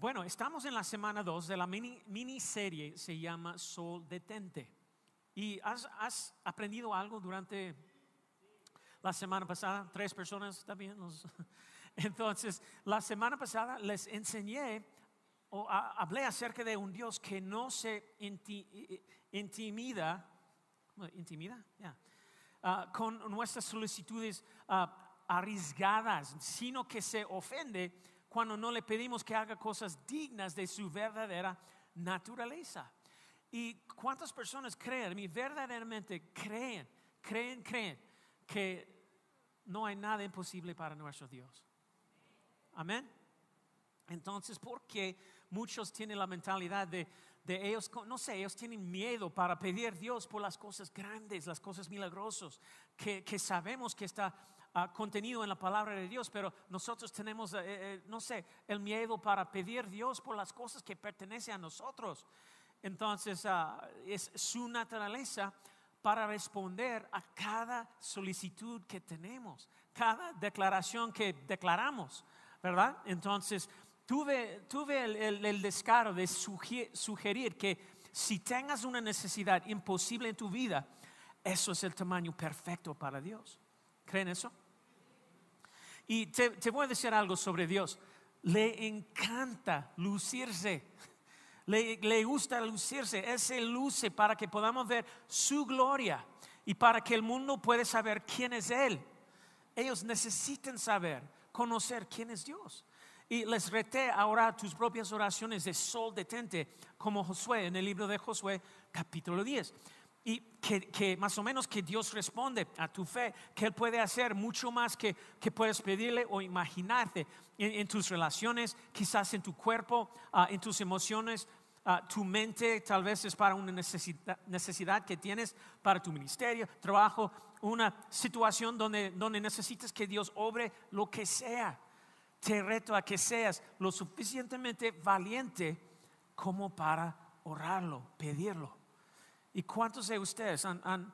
Bueno, estamos en la semana 2 de la mini, miniserie, se llama Sol Detente. ¿Y has, aprendido algo durante la semana pasada? ¿Tres personas también? Entonces, la semana pasada les enseñé o hablé acerca de un Dios que no se intimida, intimida, ah, con nuestras solicitudes ah, arriesgadas, sino que se ofende cuando no le pedimos que haga cosas dignas de su verdadera naturaleza. ¿Y cuántas personas creen, y verdaderamente creen, creen, creen que no hay nada imposible para nuestro Dios? Amén. Entonces, ¿por qué muchos tienen la mentalidad de, de, ellos, no sé, ellos tienen miedo para pedir a Dios por las cosas grandes, las cosas milagrosas, que, que sabemos que está contenido en la palabra de Dios, pero nosotros tenemos, eh, eh, no sé, el miedo para pedir Dios por las cosas que pertenecen a nosotros. Entonces, ah, es su naturaleza para responder a cada solicitud que tenemos, cada declaración que declaramos, ¿verdad? Entonces, tuve, tuve el, descaro de sugerir que si tengas una necesidad imposible en tu vida, eso es el tamaño perfecto para Dios. ¿Creen eso? Y te, voy a decir algo sobre Dios. Le encanta lucirse. Le, le, gusta lucirse. Él se luce para que podamos ver su gloria y para que el mundo pueda saber quién es Él. Ellos necesitan saber, conocer quién es Dios. Y les reté ahora tus propias oraciones de sol detente, como Josué en el libro de Josué, capítulo 10 y que, más o menos que Dios responde a tu fe, que Él puede hacer mucho más que, que puedes pedirle o imaginarte en, tus relaciones, quizás en tu cuerpo, ah, en tus emociones. Ah, tu mente tal vez es para una necesidad, necesidad, que tienes para tu ministerio, trabajo, una situación donde, donde necesitas que Dios obre lo que sea. Te reto a que seas lo suficientemente valiente como para orarlo, pedirlo. ¿Y cuántos de ustedes han,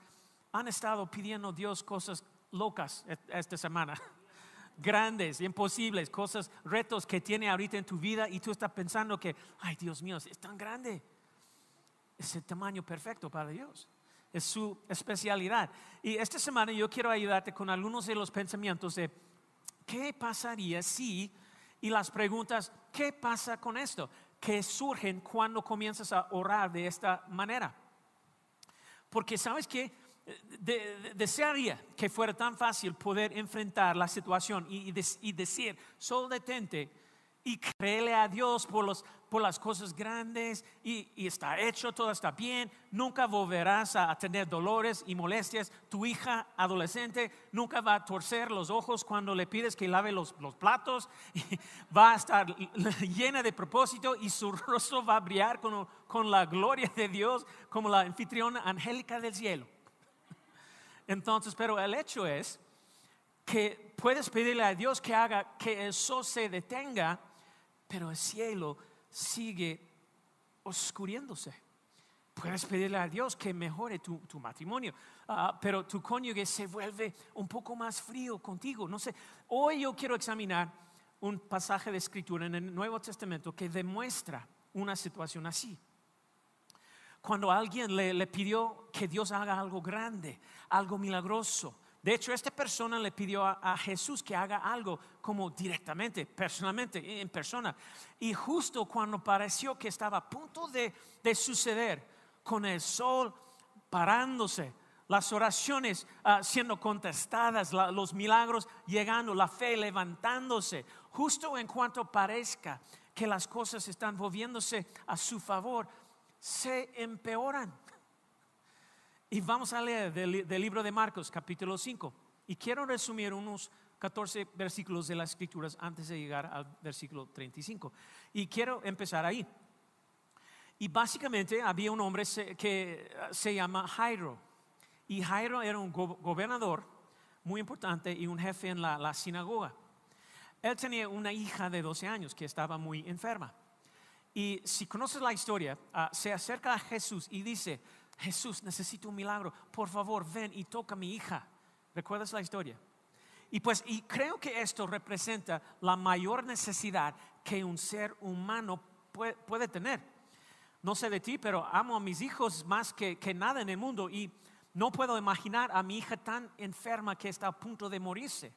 estado pidiendo a Dios cosas locas e, esta semana? Grandes, imposibles, cosas, retos que tiene ahorita en tu vida y tú estás pensando que, ay Dios mío, es tan grande. Es el tamaño perfecto para Dios. Es su especialidad. Y esta semana yo quiero ayudarte con algunos de los pensamientos de qué pasaría si y las preguntas, ¿qué pasa con esto? Que surgen cuando comienzas a orar de esta manera. Porque sabes que desearía que fuera tan fácil poder enfrentar la situación y, decir, solo detente y créele a Dios por, los, por las cosas grandes y, está hecho, todo está bien, nunca volverás a, tener dolores y molestias. Tu hija adolescente nunca va a torcer los ojos cuando le pides que lave los, los platos, y va a estar llena de propósito y su rostro va a brillar con, con la gloria de Dios como la anfitriona angélica del cielo. Entonces, pero el hecho es que puedes pedirle a Dios que haga que eso se detenga, pero el cielo sigue oscuriéndose. Puedes pedirle a Dios que mejore tu, matrimonio, ah, pero tu cónyuge se vuelve un poco más frío contigo. No sé, hoy yo quiero examinar un pasaje de escritura en el Nuevo Testamento que demuestra una situación así cuando alguien le, pidió que Dios haga algo grande, algo milagroso. De hecho, esta persona le pidió a, Jesús que haga algo como directamente, personalmente, en persona. Y justo cuando pareció que estaba a punto de, suceder, con el sol parándose, las oraciones ah, siendo contestadas, los milagros llegando, la fe levantándose, justo en cuanto parezca que las cosas están moviéndose a su favor, se empeoran. Y vamos a leer del, libro de Marcos, capítulo 5. Y quiero resumir unos 14 versículos de las escrituras antes de llegar al versículo 35. Y quiero empezar ahí. Y básicamente había un hombre que se llama Jairo. Y Jairo era un gobernador muy importante y un jefe en la, la sinagoga. Él tenía una hija de 12 años que estaba muy enferma. Y si conoces la historia, ah, se acerca a Jesús y dice, Jesús, necesito un milagro, por favor, ven y toca a mi hija. ¿Recuerdas la historia? Y pues, y creo que esto representa la mayor necesidad que un ser humano puede, tener. No sé de ti, pero amo a mis hijos más que, nada en el mundo y no puedo imaginar a mi hija tan enferma que está a punto de morirse.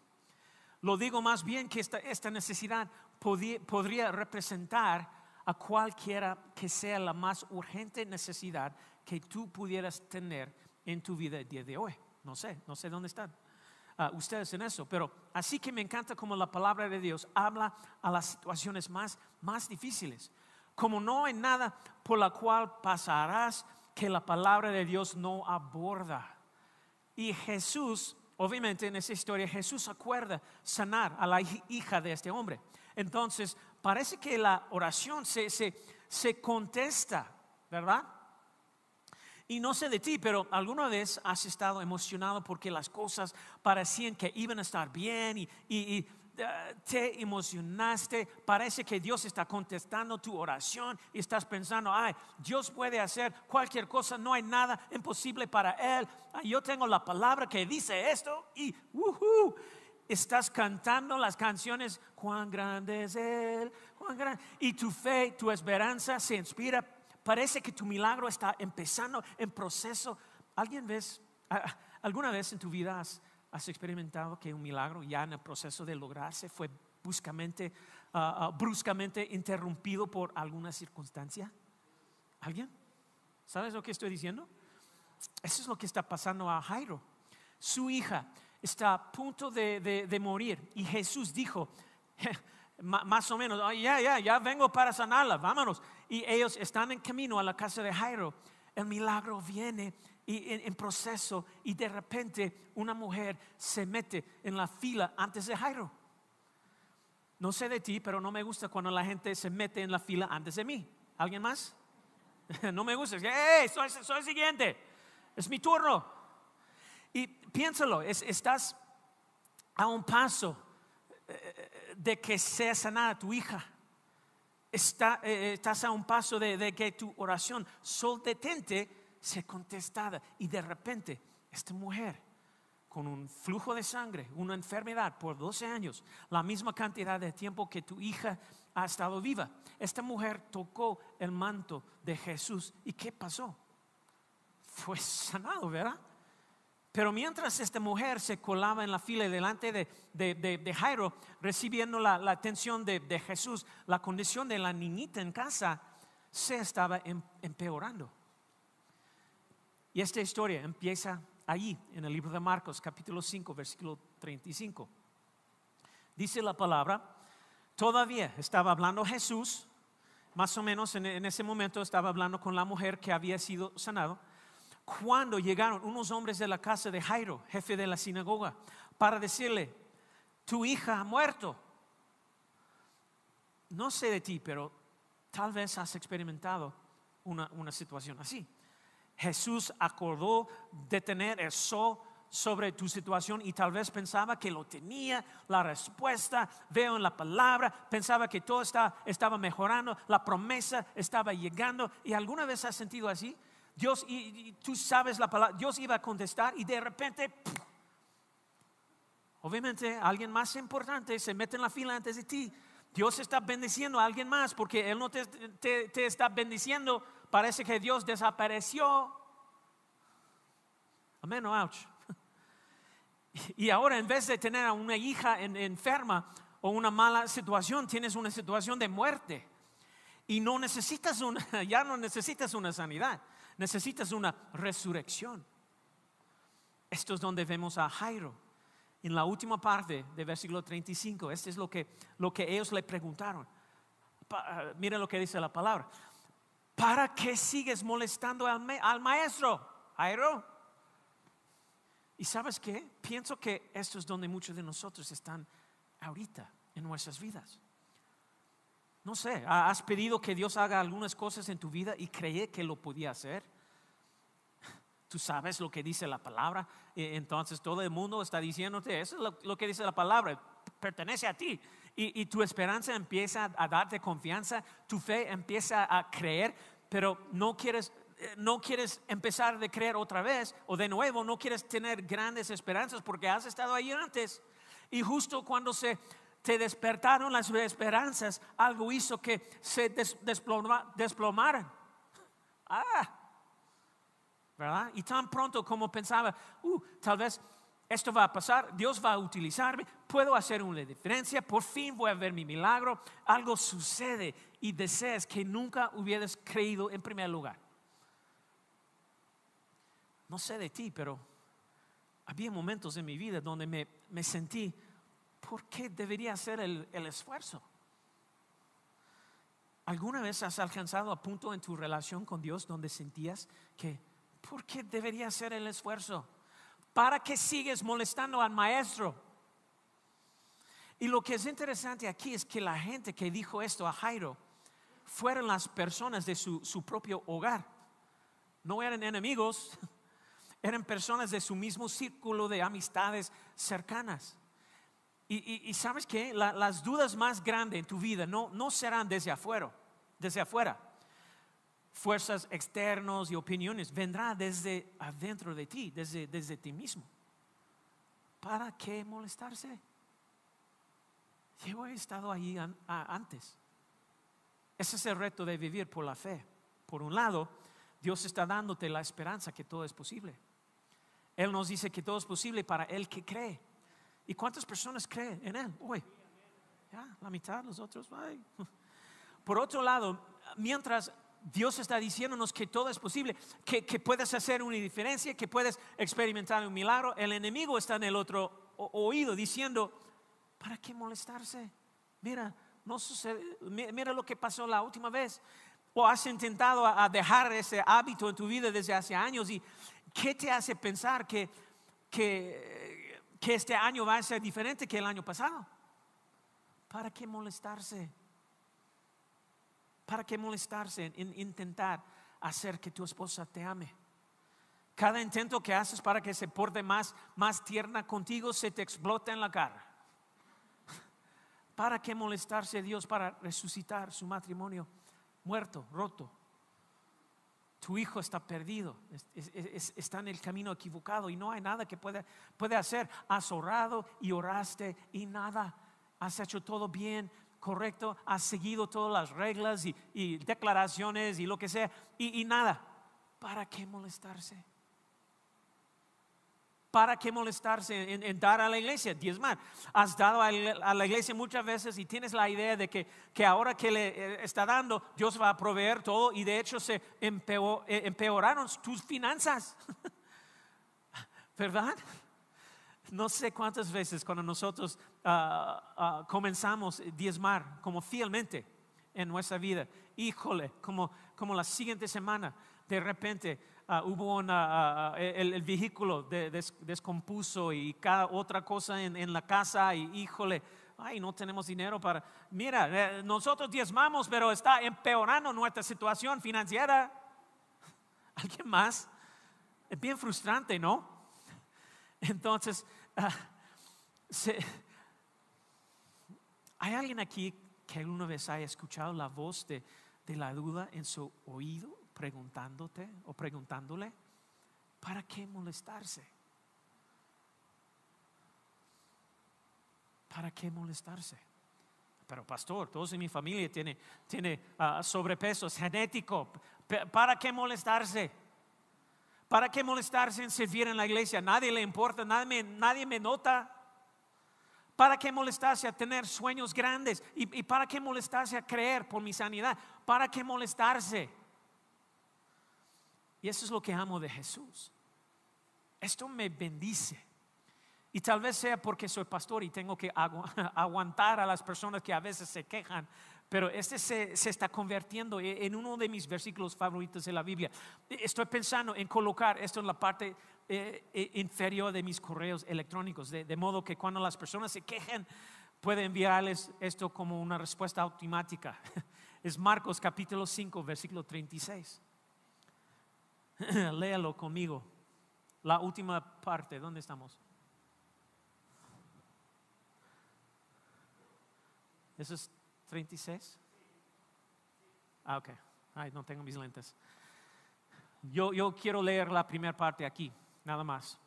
Lo digo más bien que esta necesidad podría representar a cualquiera que sea la más urgente necesidad que tú pudieras tener en tu vida el día de hoy. No sé, no sé dónde están uh, ustedes en eso, pero así que me encanta como la palabra de Dios habla a las situaciones más, más difíciles. Como no hay nada por la cual pasarás que la palabra de Dios no aborda. Y Jesús, obviamente en esa historia, Jesús acuerda sanar a la hija de este hombre. Entonces, parece que la oración se, se, se contesta, ¿verdad? Y no sé de ti, pero alguna vez has estado emocionado porque las cosas parecían que iban a estar bien y, eh, te emocionaste, parece que Dios está contestando tu oración y estás pensando, ay, Dios puede hacer cualquier cosa, no hay nada imposible para Él. yo tengo la palabra que dice esto y estás cantando las canciones, cuán grande es Él, cuán grande. Y tu fe, tu esperanza se inspira Parece que tu milagro está empezando en proceso. ¿Alguien ves, alguna vez en tu vida has, experimentado que un milagro ya en el proceso de lograrse fue bruscamente, ah, ah, bruscamente interrumpido por alguna circunstancia? ¿Alguien? ¿Sabes lo que estoy diciendo? Eso es lo que está pasando a Jairo. Su hija está a punto de, morir y Jesús dijo, más o menos, ya, ya, ya vengo para sanarla, vámonos y ellos están en camino a la casa de Jairo. El milagro viene y en, proceso y de repente una mujer se mete en la fila antes de Jairo. No sé de ti, pero no me gusta cuando la gente se mete en la fila antes de mí. ¿Alguien más? no me gusta. Soy, soy el siguiente. Es mi turno. Y piénsalo, estás a un paso eh, de que sea sanada tu hija está, eh, estás a un paso de, que tu oración sol detente se contestada y de repente esta mujer con un flujo de sangre, una enfermedad por 12 años, la misma cantidad de tiempo que tu hija ha estado viva. Esta mujer tocó el manto de Jesús y ¿qué pasó? Fue sanado, ¿verdad? Pero mientras esta mujer se colaba en la fila delante de, Jairo, recibiendo la, atención de, Jesús, la condición de la niñita en casa se estaba em, empeorando. Y esta historia empieza allí, en el libro de Marcos, capítulo 5, versículo 35. Dice la palabra, todavía estaba hablando Jesús, más o menos en, en ese momento estaba hablando con la mujer que había sido sanado cuando llegaron unos hombres de la casa de Jairo, jefe de la sinagoga, para decirle, tu hija ha muerto. No sé de ti, pero tal vez has experimentado una, situación así. Jesús acordó de tener eso sobre tu situación y tal vez pensaba que lo tenía, la respuesta, veo en la palabra, pensaba que todo estaba mejorando, la promesa estaba llegando y alguna vez has sentido así, Dios, y, tú sabes la palabra, Dios iba a contestar y de repente, obviamente alguien más importante se mete en la fila antes de ti. Dios está bendiciendo a alguien más porque Él no te, te, está bendiciendo. Parece que Dios desapareció. Amén ouch. Y ahora en vez de tener a una hija enferma o una mala situación, tienes una situación de muerte. Y no necesitas una, ya no necesitas una sanidad necesitas una resurrección. Esto es donde vemos a Jairo. En la última parte del versículo 35, este es lo que, lo que ellos le preguntaron. Mira miren lo que dice la palabra. ¿Para qué sigues molestando al, al maestro, Jairo? Y sabes qué? Pienso que esto es donde muchos de nosotros están ahorita en nuestras vidas. No sé, has pedido que Dios haga algunas cosas en tu vida y creí que lo podía hacer. Tú sabes lo que dice la palabra, e, entonces todo el mundo está diciéndote, eso es lo, que dice la palabra, pertenece a ti. Y, y, tu esperanza empieza a darte confianza, tu fe empieza a creer, pero no quieres, eh, no quieres empezar de creer otra vez o de nuevo, no quieres tener grandes esperanzas porque has estado ahí antes. Y justo cuando se te despertaron las esperanzas, algo hizo que se desplomaran. Ah, ¿verdad? Y tan pronto como pensaba, uh, tal vez esto va a pasar, Dios va a utilizarme, puedo hacer una diferencia, por fin voy a ver mi milagro, algo sucede y deseas que nunca hubieras creído en primer lugar. No sé de ti, pero había momentos en mi vida donde me sentí, ¿por qué debería hacer el, esfuerzo? ¿Alguna vez has alcanzado a punto en tu relación con Dios donde sentías que ¿Por qué debería hacer el esfuerzo? ¿Para qué sigues molestando al maestro? Y lo que es interesante aquí es que la gente que dijo esto a Jairo fueron las personas de su, propio hogar. No eran enemigos, eran personas de su mismo círculo de amistades cercanas. Y, sabes que las dudas más grandes en tu vida no, no serán desde afuera, desde afuera fuerzas externas y opiniones, vendrá desde adentro de ti, desde, desde ti mismo. ¿Para qué molestarse? Yo he estado ahí antes. Ese es el reto de vivir por la fe. Por un lado, Dios está dándote la esperanza que todo es posible. Él nos dice que todo es posible para el que cree. ¿Y cuántas personas creen en Él hoy? Ya, la mitad, los otros. Por otro lado, mientras Dios está diciéndonos que todo es posible, que, puedes hacer una diferencia, que puedes experimentar un milagro. El enemigo está en el otro oído diciendo, ¿para qué molestarse? Mira, no sucede, mira lo que pasó la última vez. O has intentado dejar ese hábito en tu vida desde hace años y ¿qué te hace pensar que, que, que este año va a ser diferente que el año pasado? ¿Para qué molestarse? ¿Para qué molestarse en intentar hacer que tu esposa te ame? Cada intento que haces para que se porte más, más tierna contigo se te explota en la cara. ¿Para qué molestarse Dios para resucitar su matrimonio muerto, roto? Tu hijo está perdido, está en el camino equivocado y no hay nada que puede, puede hacer. Has orado y oraste y nada. Has hecho todo bien, correcto, has seguido todas las reglas y, declaraciones y lo que sea, y, nada. ¿Para qué molestarse? ¿Para qué molestarse en, dar a la iglesia? Diezmar. Has dado a la iglesia muchas veces y tienes la idea de que, que ahora que le eh, está dando, Dios va a proveer todo y de hecho se eh, empeoraron tus finanzas. ¿Verdad? No sé cuántas veces cuando nosotros ah, ah, comenzamos diezmar como fielmente en nuestra vida, híjole, como, como la siguiente semana, de repente ah, hubo una, el, vehículo descompuso y cada otra cosa en, la casa y híjole, ay, no tenemos dinero para... Mira, eh, nosotros diezmamos, pero está empeorando nuestra situación financiera. ¿Alguien más? Es bien frustrante, ¿no? Entonces, ah, ¿hay alguien aquí que alguna vez haya escuchado la voz de, la duda en su oído preguntándote o preguntándole? ¿Para qué molestarse? ¿Para qué molestarse? Pero pastor, todos en mi familia tiene, tiene ah, sobrepeso genético. ¿Para qué molestarse? ¿Para qué molestarse en servir en la iglesia? Nadie le importa, nadie me, nadie me nota. ¿Para qué molestarse a tener sueños grandes? ¿Y, para qué molestarse a creer por mi sanidad? ¿Para qué molestarse? Eso es lo que amo de Jesús. Esto me bendice. Y tal vez sea porque soy pastor y tengo que aguantar a las personas que a veces se quejan, Pero este se, está convirtiendo e, en uno de mis versículos favoritos de la Biblia. Estoy pensando en colocar esto en la parte eh, eh, inferior de mis correos electrónicos, de, de, modo que cuando las personas se quejen, puede enviarles esto como una respuesta automática. Es Marcos capítulo 5, versículo 36. Léalo conmigo. La última parte, ¿dónde estamos? ¿Eso es 36? Ah, ok. Ay, no tengo mis lentes. Yo, yo quiero leer la primera parte aquí, nada más.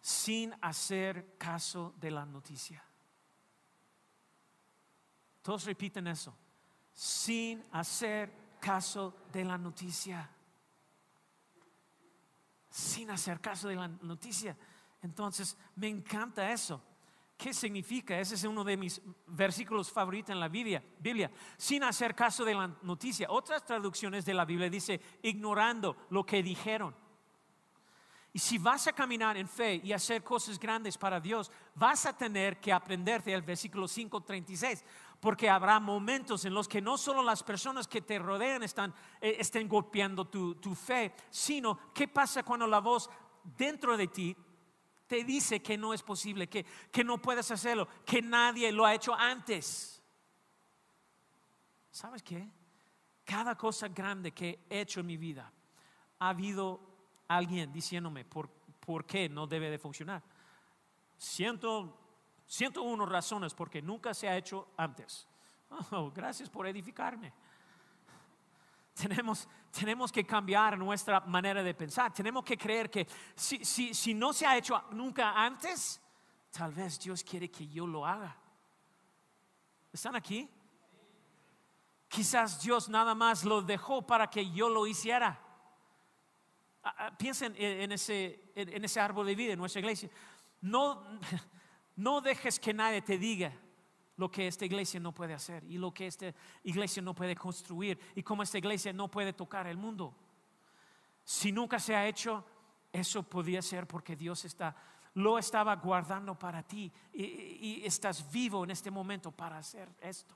Sin hacer caso de la noticia. Todos repiten eso. Sin hacer caso de la noticia. Sin hacer caso de la noticia. Entonces, me encanta eso. ¿Qué significa? Ese es uno de mis versículos favoritos en la Biblia, Biblia. Sin hacer caso de la noticia. Otras traducciones de la Biblia dice ignorando lo que dijeron. Y si vas a caminar en fe y hacer cosas grandes para Dios, vas a tener que aprenderte el versículo 5:36, porque habrá momentos en los que no solo las personas que te rodean están, eh, estén golpeando tu, tu fe, sino qué pasa cuando la voz dentro de ti te dice que no es posible, que, que no puedes hacerlo, que nadie lo ha hecho antes. ¿Sabes qué? Cada cosa grande que he hecho en mi vida, ha habido alguien diciéndome por, por qué no debe de funcionar. Siento, siento unas razones porque nunca se ha hecho antes. Oh, gracias por edificarme. Tenemos, tenemos que cambiar nuestra manera de pensar. Tenemos que creer que si, si, si no se ha hecho nunca antes, tal vez Dios quiere que yo lo haga. ¿Están aquí? Quizás Dios nada más lo dejó para que yo lo hiciera. Ah, ah, piensen en ese, en ese árbol de vida en nuestra iglesia. No, no dejes que nadie te diga lo que esta iglesia no puede hacer y lo que esta iglesia no puede construir y cómo esta iglesia no puede tocar el mundo. Si nunca se ha hecho, eso podía ser porque Dios está, lo estaba guardando para ti y, estás vivo en este momento para hacer esto.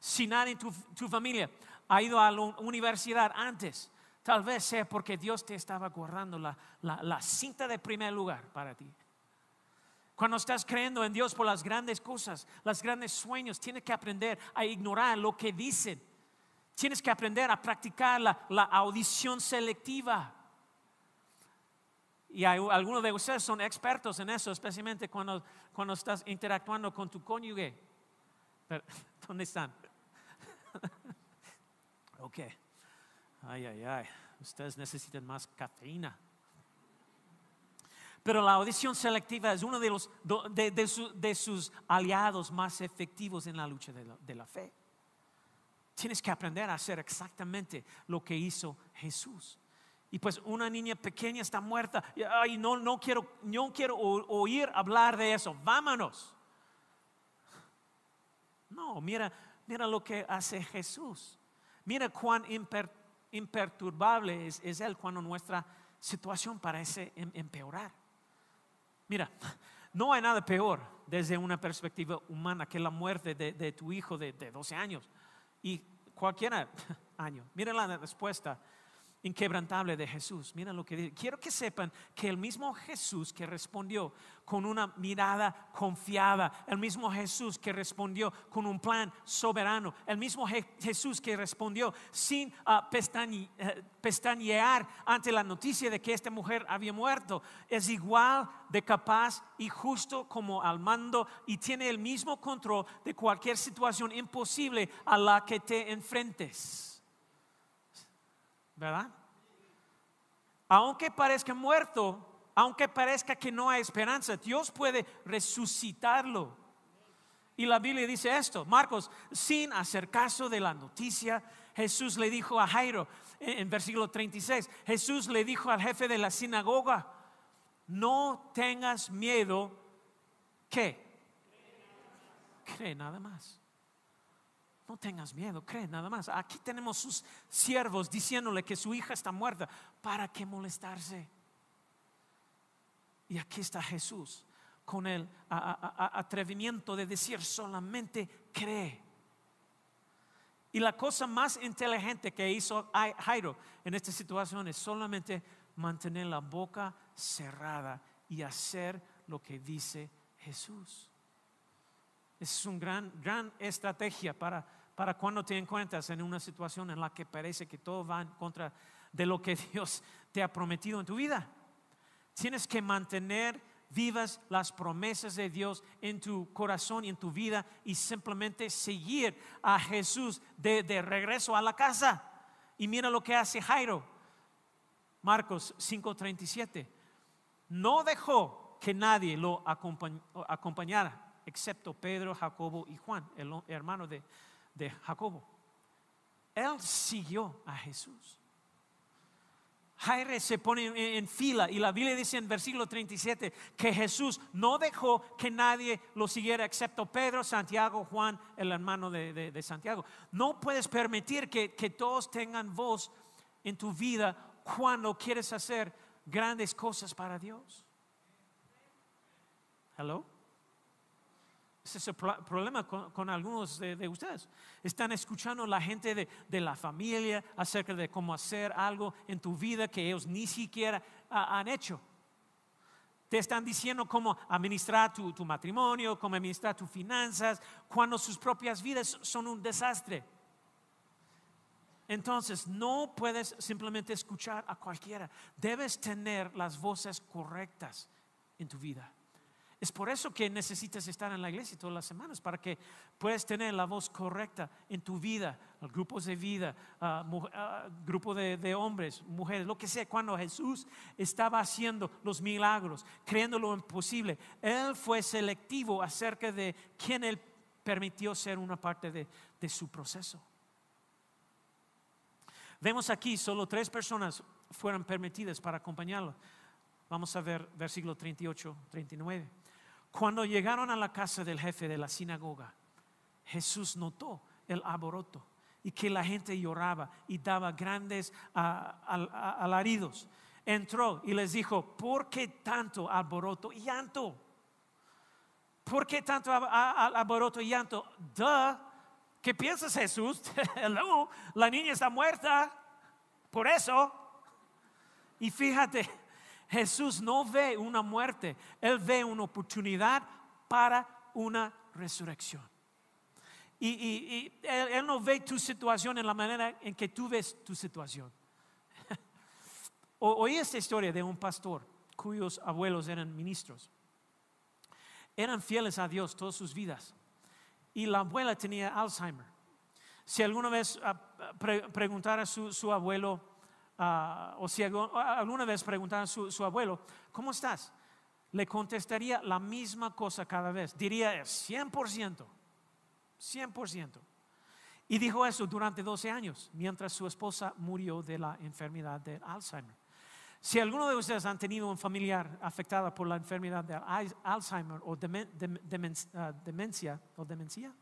Si nadie en tu, familia ha ido a la universidad antes, tal vez sea porque Dios te estaba guardando la, la cinta de primer lugar para ti. Cuando estás creyendo en Dios por las grandes cosas, los grandes sueños, tienes que aprender a ignorar lo que dicen. Tienes que aprender a practicar la, audición selectiva. Y algunos de ustedes son expertos en eso, especialmente cuando, cuando estás interactuando con tu cónyuge. ¿Dónde están? ok. Ay, ay, ay. Ustedes necesitan más cafeína. Pero la audición selectiva es uno de, los, de, sus aliados más efectivos en la lucha de la, fe. Tienes que aprender a hacer exactamente lo que hizo Jesús. Y pues una niña pequeña está muerta. Ay, no, no quiero, no quiero oír hablar de eso. Vámonos. No, mira, mira lo que hace Jesús. Mira cuán imperturbable es, es Él cuando nuestra situación parece em, empeorar. Mira, no hay nada peor desde una perspectiva humana que la muerte de, tu hijo de, de 12 años y cualquier año. Mira la respuesta inquebrantable de Jesús. Mira lo que. Quiero que sepan que el mismo Jesús que respondió con una mirada confiada, el mismo Jesús que respondió con un plan soberano, el mismo Jesús que respondió sin ah, eh, pestañear ante la noticia de que esta mujer había muerto, es igual de capaz y justo como al mando y tiene el mismo control de cualquier situación imposible a la que te enfrentes. ¿Verdad? Aunque parezca muerto, aunque parezca que no hay esperanza, Dios puede resucitarlo. Y la Biblia dice esto, Marcos, sin hacer caso de la noticia, Jesús le dijo a Jairo, en versículo 36, Jesús le dijo al jefe de la sinagoga, no tengas miedo, ¿qué? Cree nada más. No tengas miedo, cree nada más. Aquí tenemos sus siervos diciéndole que su hija está muerta. ¿Para qué molestarse? Y aquí está Jesús con el atrevimiento de decir solamente cree. Y la cosa más inteligente que hizo Jairo en esta situación es solamente mantener la boca cerrada y hacer lo que dice Jesús. Es una gran, gran estrategia para, para cuando te encuentras en una situación en la que parece que todo va en contra de lo que Dios te ha prometido en tu vida. Tienes que mantener vivas las promesas de Dios en tu corazón y en tu vida y simplemente seguir a Jesús de, regreso a la casa. Y mira lo que hace Jairo. Marcos 5:37. No dejó que nadie lo acompañara, excepto Pedro, Jacobo y Juan, el hermano de, de Jacobo. Él siguió a Jesús. Jaire se pone en, fila y la Biblia dice en versículo 37 que Jesús no dejó que nadie lo siguiera excepto Pedro, Santiago, Juan, el hermano de, Santiago. No puedes permitir que, que todos tengan voz en tu vida cuando quieres hacer grandes cosas para Dios. Hello. Ese es el problema con, algunos de, ustedes. Están escuchando la gente de, la familia acerca de cómo hacer algo en tu vida que ellos ni siquiera han hecho. Te están diciendo cómo administrar tu, tu matrimonio, cómo administrar tus finanzas, cuando sus propias vidas son un desastre. Entonces, no puedes simplemente escuchar a cualquiera. Debes tener las voces correctas en tu vida. Es por eso que necesitas estar en la iglesia todas las semanas, para que puedas tener la voz correcta en tu vida, grupos de vida, uh, grupo de, hombres, mujeres, lo que sea. Cuando Jesús estaba haciendo los milagros, creyendo lo imposible, Él fue selectivo acerca de quién Él permitió ser una parte de, su proceso. Vemos aquí, solo tres personas fueron permitidas para acompañarlo. Vamos a ver versículo 38, 39. Cuando llegaron a la casa del jefe de la sinagoga, Jesús notó el alboroto y que la gente lloraba y daba grandes alaridos. Entró y les dijo, ¿por qué tanto alboroto y llanto? ¿Por qué tanto alboroto y llanto? ¿Qué piensas Jesús? la niña está muerta. Por eso. Y fíjate, Jesús no ve una muerte, Él ve una oportunidad para una resurrección. Y, él, no ve tu situación en la manera en que tú ves tu situación. Oí esta historia de un pastor cuyos abuelos eran ministros. Eran fieles a Dios todas sus vidas. Y la abuela tenía Alzheimer. Si alguna vez ah, preguntara a su abuelo, Ah, o si alguna vez preguntaran a su, abuelo, ¿cómo estás? Le contestaría la misma cosa cada vez. Diría 100%, 100%. Y dijo eso durante 12 años, mientras su esposa murió de la enfermedad de Alzheimer. Si alguno de ustedes han tenido un familiar afectado por la enfermedad de Alzheimer o ah, demencia, o demencia,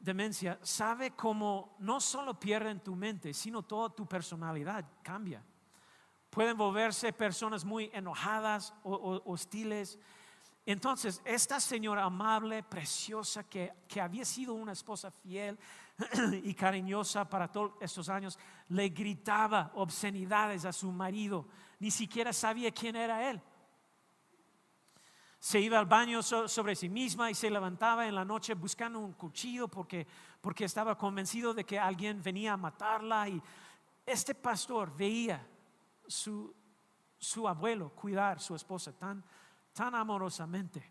demencia sabe cómo no solo pierden tu mente, sino toda tu personalidad cambia. Pueden volverse personas muy enojadas o, hostiles. Entonces, esta señora amable, preciosa, que, que había sido una esposa fiel y cariñosa para todos estos años, le gritaba obscenidades a su marido. Ni siquiera sabía quién era él se iba al baño sobre sí misma y se levantaba en la noche buscando un cuchillo porque, porque estaba convencido de que alguien venía a matarla. Y este pastor veía su, su abuelo cuidar a su esposa tan, tan amorosamente,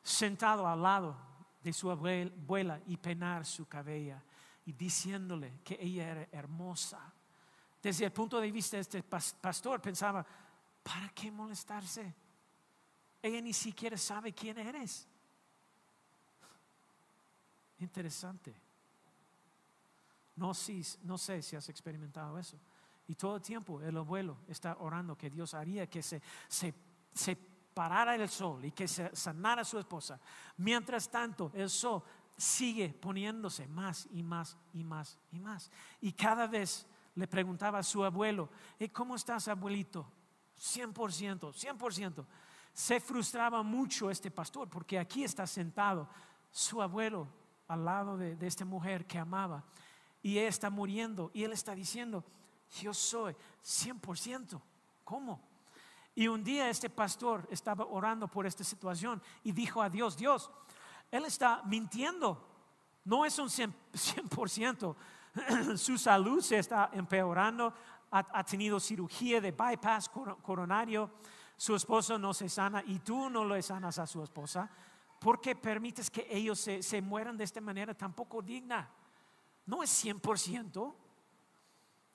sentado al lado de su abuela y penar su cabella y diciéndole que ella era hermosa. Desde el punto de vista de este pastor pensaba, ¿para qué molestarse? Ella ni siquiera sabe quién eres. Interesante. No, sé si has experimentado eso. Y todo el tiempo el abuelo está orando que Dios haría que se, se, parara el sol y que se sanara su esposa. Mientras tanto, el sol sigue poniéndose más y más y más y más. Y cada vez le preguntaba a su abuelo, ¿cómo estás, abuelito? 100%, 100% se frustraba mucho este pastor porque aquí está sentado su abuelo al lado de, de esta mujer que amaba y está muriendo y él está diciendo, yo soy 100%. ¿Cómo? Y un día este pastor estaba orando por esta situación y dijo a Dios, Dios, él está mintiendo, no es un 100%, su salud se está empeorando, ha, tenido cirugía de bypass coronario, su esposo no se sana y tú no le sanas a su esposa. ¿Por qué permites que ellos se, se mueran de esta manera tan poco digna? No es 100%.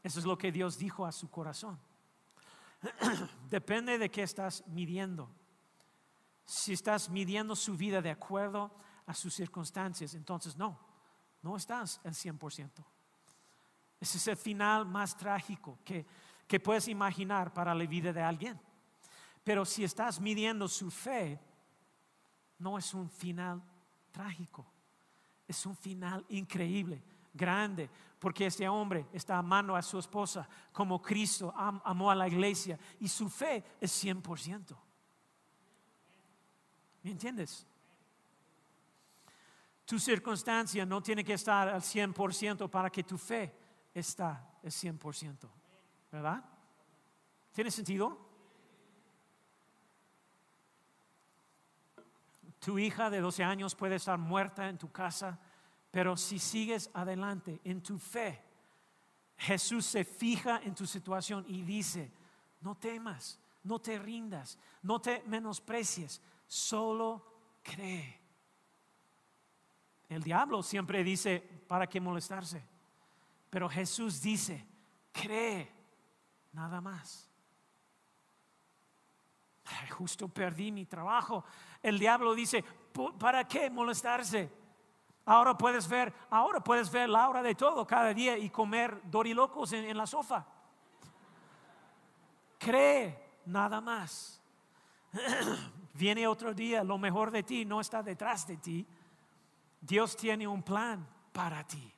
Eso es lo que Dios dijo a su corazón. Depende de qué estás midiendo. Si estás midiendo su vida de acuerdo a sus circunstancias, entonces no, no estás al 100%. Ese es el final más trágico que, que puedes imaginar para la vida de alguien. Pero si estás midiendo su fe, no es un final trágico, es un final increíble, grande, porque este hombre está amando a su esposa como Cristo amó a la iglesia y su fe es 100%. ¿Me entiendes? Tu circunstancia no tiene que estar al 100% para que tu fe está al 100%. ¿Verdad? ¿Tiene sentido? Tu hija de 12 años puede estar muerta en tu casa pero si sigues adelante en tu fe, Jesús se fija en tu situación y dice, no temas, no te rindas, no te menosprecies, solo cree. El diablo siempre dice, ¿para qué molestarse? Pero Jesús dice, cree, nada más. Justo perdí mi trabajo. El diablo dice, ¿para qué molestarse? Ahora puedes ver, ahora puedes ver la hora de todo cada día y comer dorilocos en, en la sofá. Cree nada más. Viene otro día, lo mejor de ti no está detrás de ti. Dios tiene un plan para ti.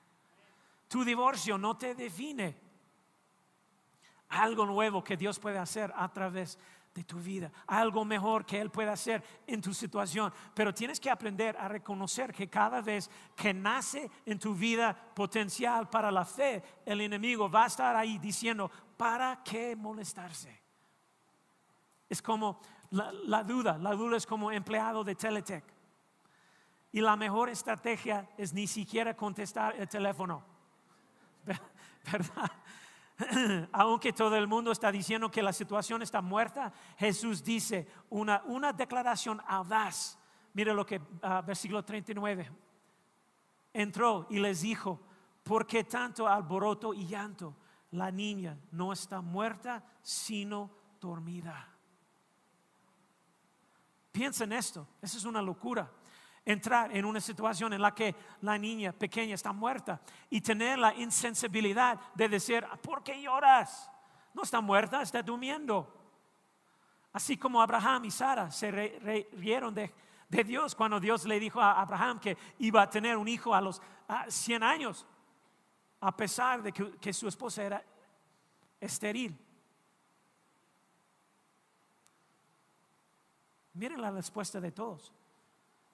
Tu divorcio no te define. Algo nuevo que Dios puede hacer a través de tu vida, algo mejor que Él pueda hacer en tu situación. Pero tienes que aprender a reconocer que cada vez que nace en tu vida potencial para la fe, el enemigo va a estar ahí diciendo, ¿para qué molestarse? Es como la, duda, la duda es como empleado de Teletech. Y la mejor estrategia es ni siquiera contestar el teléfono. ¿Verdad? aunque todo el mundo está diciendo que la situación está muerta, Jesús dice una, una declaración audaz. Mire lo que, uh, versículo 39. Entró y les dijo, ¿por qué tanto alboroto y llanto? La niña no está muerta, sino dormida. Piensa en esto, eso es una locura entrar en una situación en la que la niña pequeña está muerta y tener la insensibilidad de decir, ¿por qué lloras? No está muerta, está durmiendo. Así como Abraham y Sara se rieron de, Dios cuando Dios le dijo a Abraham que iba a tener un hijo a los 100 años, a pesar de que, que su esposa era estéril. Miren la respuesta de todos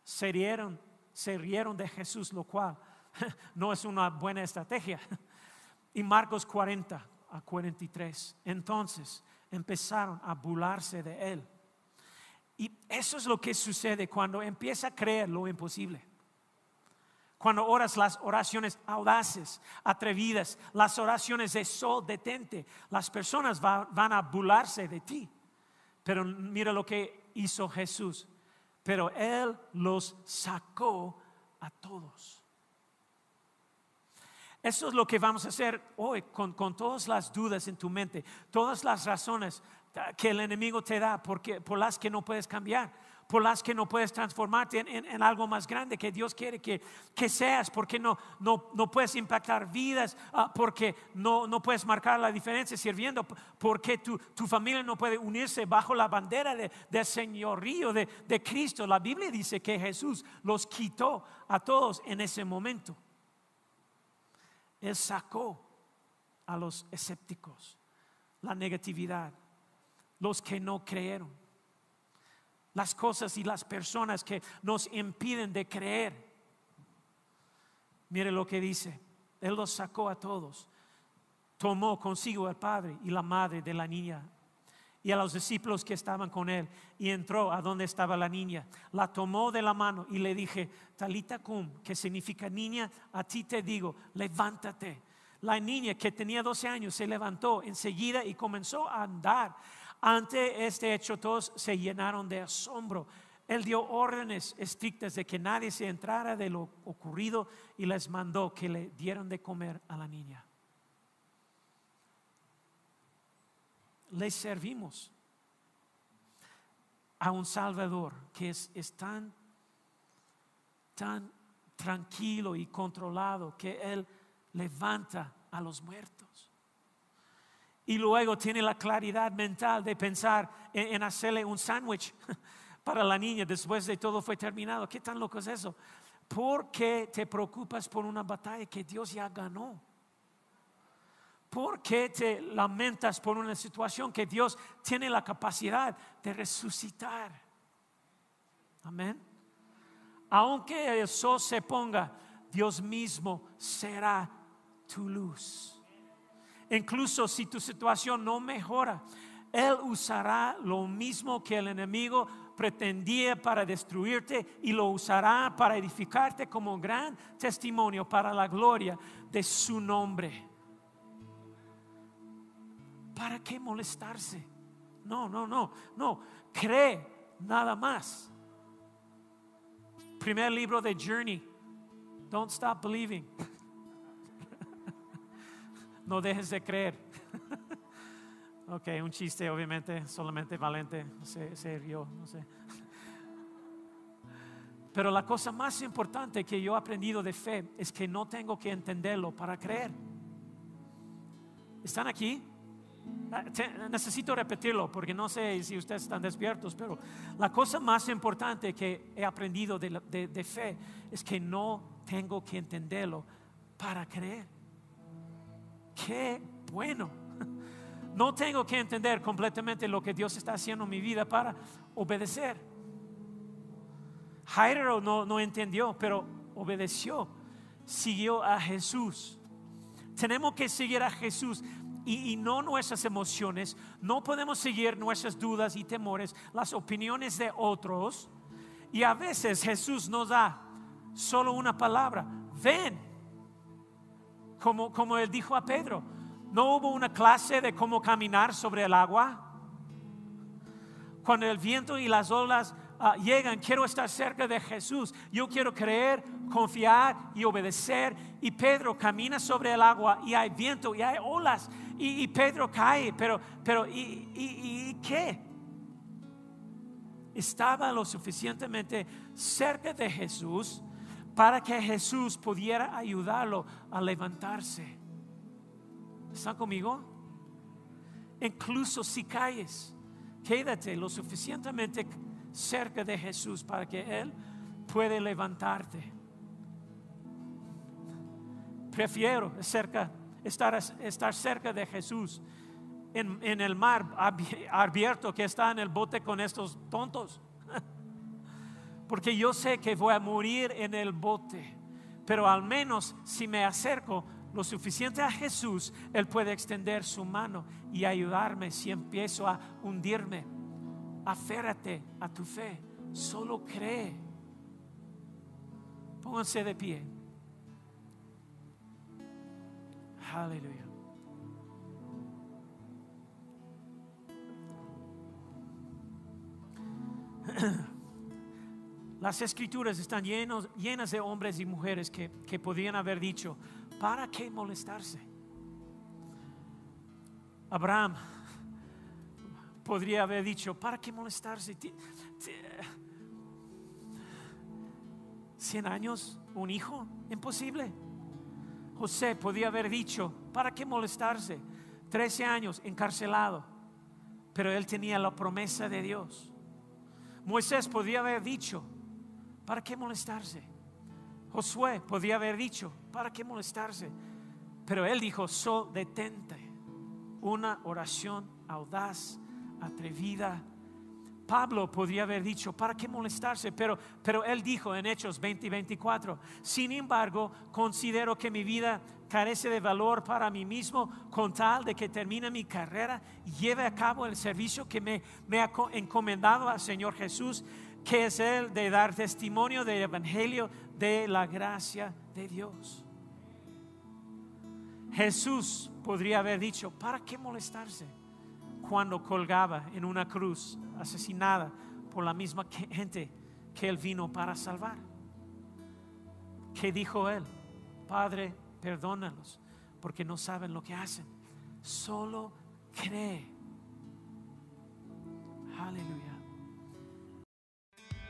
se rieron, se rieron de Jesús, lo cual no es una buena estrategia. Y Marcos 40 a 43. Entonces empezaron a burlarse de él. Y eso es lo que sucede cuando empieza a creer lo imposible. Cuando oras las oraciones audaces, atrevidas, las oraciones de sol detente, las personas van a burlarse de ti. Pero mira lo que hizo Jesús pero Él los sacó a todos. Eso es lo que vamos a hacer hoy con, todas las dudas en tu mente, todas las razones que el enemigo te da porque, por las que no puedes cambiar por las que no puedes transformarte en, algo más grande que Dios quiere que, seas, porque no, no, puedes impactar vidas, ah, porque no, no puedes marcar la diferencia sirviendo, porque tu, tu familia no puede unirse bajo la bandera de, del señorío de, de Cristo. La Biblia dice que Jesús los quitó a todos en ese momento. Él sacó a los escépticos, la negatividad, los que no creyeron las cosas y las personas que nos impiden de creer. Mire lo que dice. Él los sacó a todos. Tomó consigo al padre y la madre de la niña y a los discípulos que estaban con él y entró a donde estaba la niña. La tomó de la mano y le dije, Talita cum, que significa niña, a ti te digo, levántate. La niña que tenía 12 años se levantó enseguida y comenzó a andar. Ante este hecho todos se llenaron de asombro. Él dio órdenes estrictas de que nadie se entrara de lo ocurrido y les mandó que le dieran de comer a la niña. Le servimos a un Salvador que es, es tan, tan tranquilo y controlado que Él levanta a los muertos. Y luego tiene la claridad mental de pensar en, hacerle un sándwich para la niña después de todo fue terminado. ¿Qué tan loco es eso? ¿Por qué te preocupas por una batalla que Dios ya ganó? ¿Por qué te lamentas por una situación que Dios tiene la capacidad de resucitar? Amén. Aunque el sol se ponga, Dios mismo será tu luz. Incluso si tu situación no mejora, Él usará lo mismo que el enemigo pretendía para destruirte y lo usará para edificarte como gran testimonio para la gloria de su nombre. ¿Para qué molestarse? No, no, no, no. Cree nada más. Primer libro de Journey. Don't stop believing. No dejes de creer. ok, un chiste, obviamente, solamente Valente se, se rió, no sé. Pero la cosa más importante que yo he aprendido de fe es que no tengo que entenderlo para creer. ¿Están aquí? Ah, necesito repetirlo porque no sé si ustedes están despiertos, pero la cosa más importante que he aprendido de, de fe es que no tengo que entenderlo para creer. Qué bueno. No tengo que entender completamente lo que Dios está haciendo en mi vida para obedecer. Jairo no, entendió, pero obedeció. Siguió a Jesús. Tenemos que seguir a Jesús y, y, no nuestras emociones. No podemos seguir nuestras dudas y temores, las opiniones de otros. Y a veces Jesús nos da solo una palabra. Ven, como, como él dijo a Pedro. No hubo una clase de cómo caminar sobre el agua. Cuando el viento y las olas ah, llegan, quiero estar cerca de Jesús. Yo quiero creer, confiar y obedecer. Y Pedro camina sobre el agua y hay viento y hay olas. Y, Pedro cae, pero, pero ¿y, y, y qué? Estaba lo suficientemente cerca de Jesús para que Jesús pudiera ayudarlo a levantarse. ¿Están conmigo? Incluso si caes, quédate lo suficientemente cerca de Jesús para que Él pueda levantarte. Prefiero estar cerca de Jesús en, en el mar abierto que está en el bote con estos tontos porque yo sé que voy a morir en el bote, pero al menos si me acerco lo suficiente a Jesús, Él puede extender su mano y ayudarme si empiezo a hundirme. Aférrate a tu fe, solo cree. Pónganse de pie. Aleluya. Las escrituras están llenas de hombres y mujeres que, que podían haber dicho, ¿para qué molestarse? Abraham podría haber dicho, ¿para qué molestarse? ¿Cien años? ¿Un hijo? Imposible. José podía haber dicho, ¿para qué molestarse? Trece años encarcelado, pero él tenía la promesa de Dios. Moisés podía haber dicho, ¿Para qué molestarse? Josué podía haber dicho, ¿para qué molestarse? Pero él dijo, so detente. Una oración audaz, atrevida, Pablo podría haber dicho, ¿para qué molestarse? Pero, pero él dijo en Hechos 20 y 24, sin embargo, considero que mi vida carece de valor para mí mismo con tal de que termine mi carrera y lleve a cabo el servicio que me, me ha encomendado al Señor Jesús, que es el de dar testimonio del Evangelio de la gracia de Dios. Jesús podría haber dicho, ¿para qué molestarse? Cuando colgaba en una cruz, asesinada por la misma gente que él vino para salvar. ¿Qué dijo él? Padre, perdónalos, porque no saben lo que hacen. Solo cree. Aleluya.